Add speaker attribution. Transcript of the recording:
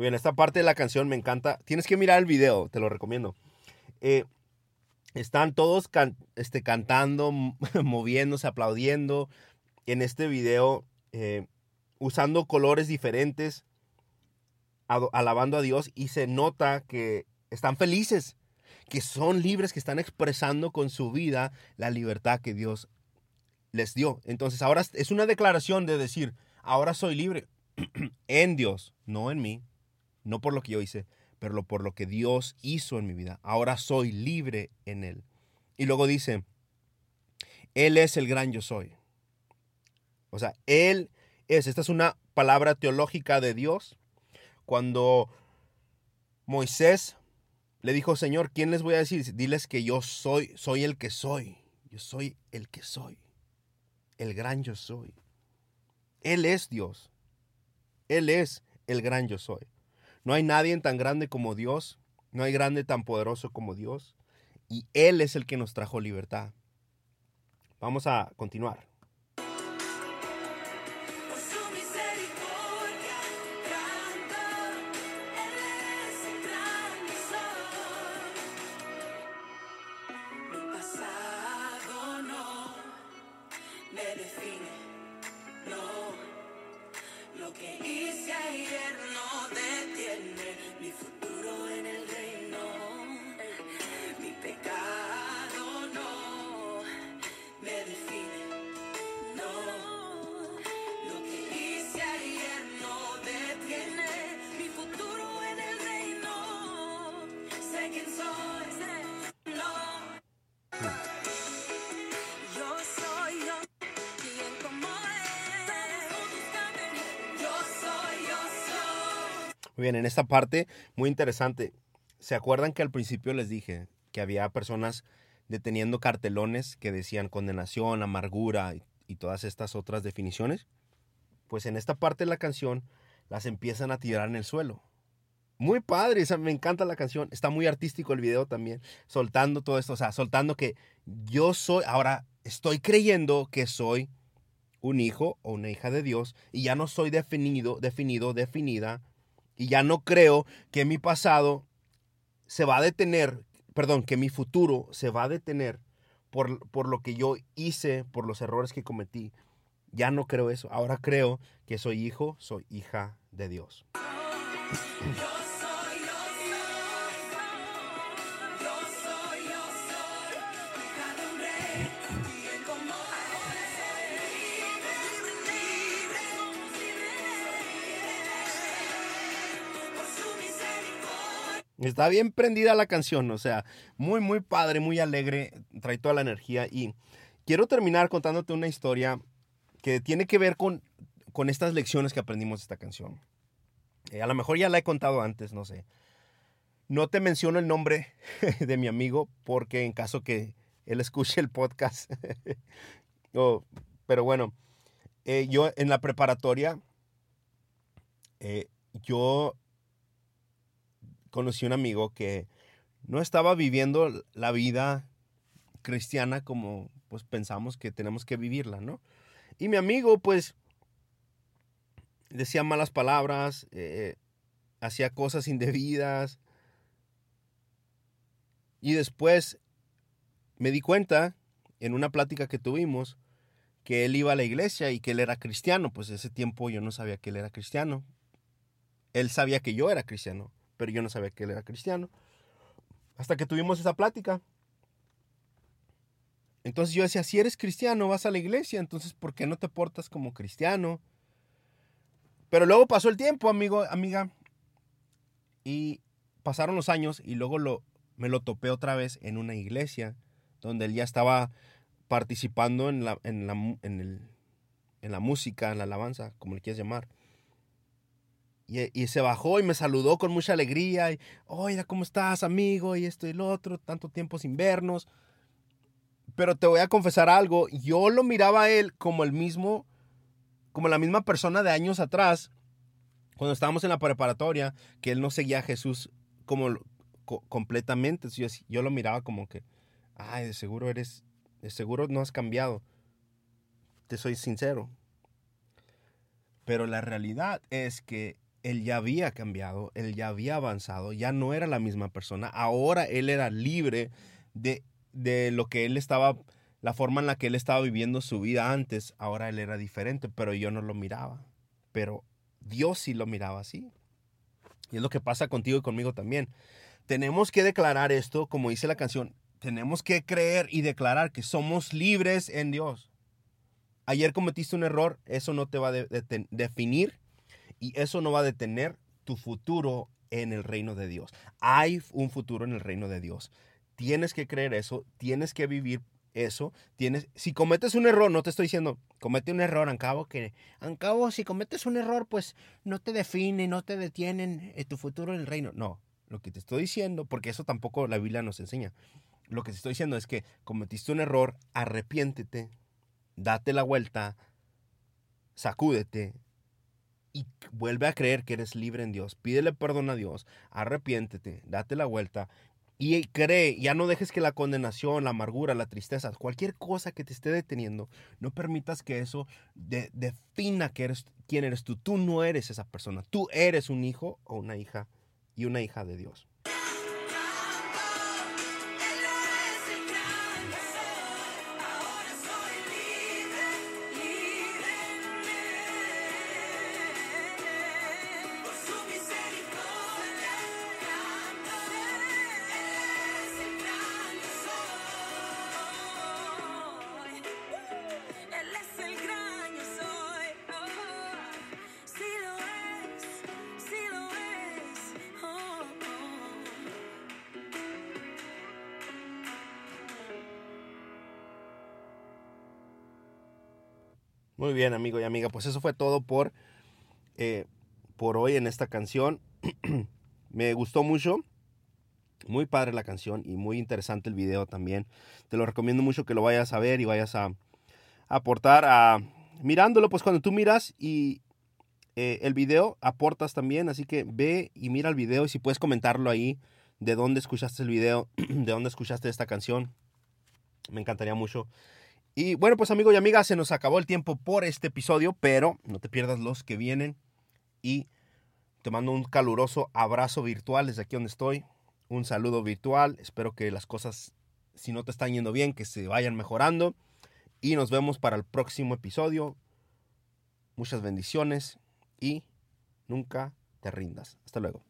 Speaker 1: Muy bien, esta parte de la canción me encanta. Tienes que mirar el video, te lo recomiendo. Eh, están todos este, cantando, moviéndose, aplaudiendo en este video, eh, usando colores diferentes, alabando a Dios y se nota que están felices, que son libres, que están expresando con su vida la libertad que Dios les dio. Entonces ahora es una declaración de decir, ahora soy libre en Dios, no en mí, no por lo que yo hice, pero por lo que Dios hizo en mi vida. Ahora soy libre en Él. Y luego dice, Él es el gran yo soy. O sea, Él es, esta es una palabra teológica de Dios. Cuando Moisés le dijo, Señor, ¿quién les voy a decir? Diles que yo soy, soy el que soy. Yo soy el que soy. El gran yo soy. Él es Dios. Él es el gran yo soy. No hay nadie tan grande como Dios. No hay grande tan poderoso como Dios. Y Él es el que nos trajo libertad. Vamos a continuar. Bien, en esta parte, muy interesante. ¿Se acuerdan que al principio les dije que había personas deteniendo cartelones que decían condenación, amargura y, todas estas otras definiciones? Pues en esta parte de la canción las empiezan a tirar en el suelo. Muy padre, me encanta la canción. Está muy artístico el video también, soltando todo esto, o sea, soltando que yo soy, ahora estoy creyendo que soy un hijo o una hija de Dios y ya no soy definido, definido, definida y ya no creo que mi pasado se va a detener, perdón, que mi futuro se va a detener por, por lo que yo hice, por los errores que cometí. Ya no creo eso. Ahora creo que soy hijo, soy hija de Dios. Está bien prendida la canción, o sea, muy, muy padre, muy alegre, trae toda la energía. Y quiero terminar contándote una historia que tiene que ver con, con estas lecciones que aprendimos de esta canción. Eh, a lo mejor ya la he contado antes, no sé. No te menciono el nombre de mi amigo porque en caso que él escuche el podcast. pero bueno, eh, yo en la preparatoria, eh, yo conocí un amigo que no estaba viviendo la vida cristiana como pues pensamos que tenemos que vivirla, ¿no? Y mi amigo pues decía malas palabras, eh, hacía cosas indebidas. Y después me di cuenta en una plática que tuvimos que él iba a la iglesia y que él era cristiano. Pues ese tiempo yo no sabía que él era cristiano. Él sabía que yo era cristiano pero yo no sabía que él era cristiano. Hasta que tuvimos esa plática. Entonces yo decía, si eres cristiano, vas a la iglesia, entonces ¿por qué no te portas como cristiano? Pero luego pasó el tiempo, amigo, amiga, y pasaron los años y luego lo, me lo topé otra vez en una iglesia donde él ya estaba participando en la, en la, en en la música, en la alabanza, como le quieras llamar. Y, se bajó y me saludó con mucha alegría. Y, oiga, ¿cómo estás, amigo? Y esto y lo otro, tanto tiempo sin vernos. Pero te voy a confesar algo. Yo lo miraba a él como el mismo, como la misma persona de años atrás, cuando estábamos en la preparatoria, que él no seguía a Jesús como completamente. Yo, yo lo miraba como que, ay, de seguro eres, de seguro no has cambiado. Te soy sincero. Pero la realidad es que él ya había cambiado, él ya había avanzado, ya no era la misma persona, ahora él era libre de, de lo que él estaba, la forma en la que él estaba viviendo su vida antes, ahora él era diferente, pero yo no lo miraba, pero Dios sí lo miraba así. Y es lo que pasa contigo y conmigo también. Tenemos que declarar esto, como dice la canción, tenemos que creer y declarar que somos libres en Dios. Ayer cometiste un error, eso no te va a definir y eso no va a detener tu futuro en el reino de Dios. Hay un futuro en el reino de Dios. Tienes que creer eso, tienes que vivir eso. Tienes, si cometes un error, no te estoy diciendo, comete un error, en cabo que, en cabo, si cometes un error, pues no te define, no te detienen en tu futuro en el reino. No, lo que te estoy diciendo, porque eso tampoco la Biblia nos enseña. Lo que te estoy diciendo es que cometiste un error, arrepiéntete, date la vuelta, sacúdete y vuelve a creer que eres libre en Dios. Pídele perdón a Dios, arrepiéntete, date la vuelta y cree, ya no dejes que la condenación, la amargura, la tristeza, cualquier cosa que te esté deteniendo, no permitas que eso defina que eres, quién eres tú. Tú no eres esa persona. Tú eres un hijo o una hija y una hija de Dios. Muy bien, amigo y amiga. Pues eso fue todo por, eh, por hoy en esta canción. Me gustó mucho. Muy padre la canción y muy interesante el video también. Te lo recomiendo mucho que lo vayas a ver y vayas a, aportar a... Mirándolo, pues cuando tú miras y eh, el video aportas también. Así que ve y mira el video y si puedes comentarlo ahí de dónde escuchaste el video, de dónde escuchaste esta canción. Me encantaría mucho. Y bueno, pues amigo y amiga, se nos acabó el tiempo por este episodio, pero no te pierdas los que vienen y te mando un caluroso abrazo virtual desde aquí donde estoy, un saludo virtual, espero que las cosas, si no te están yendo bien, que se vayan mejorando y nos vemos para el próximo episodio. Muchas bendiciones y nunca te rindas. Hasta luego.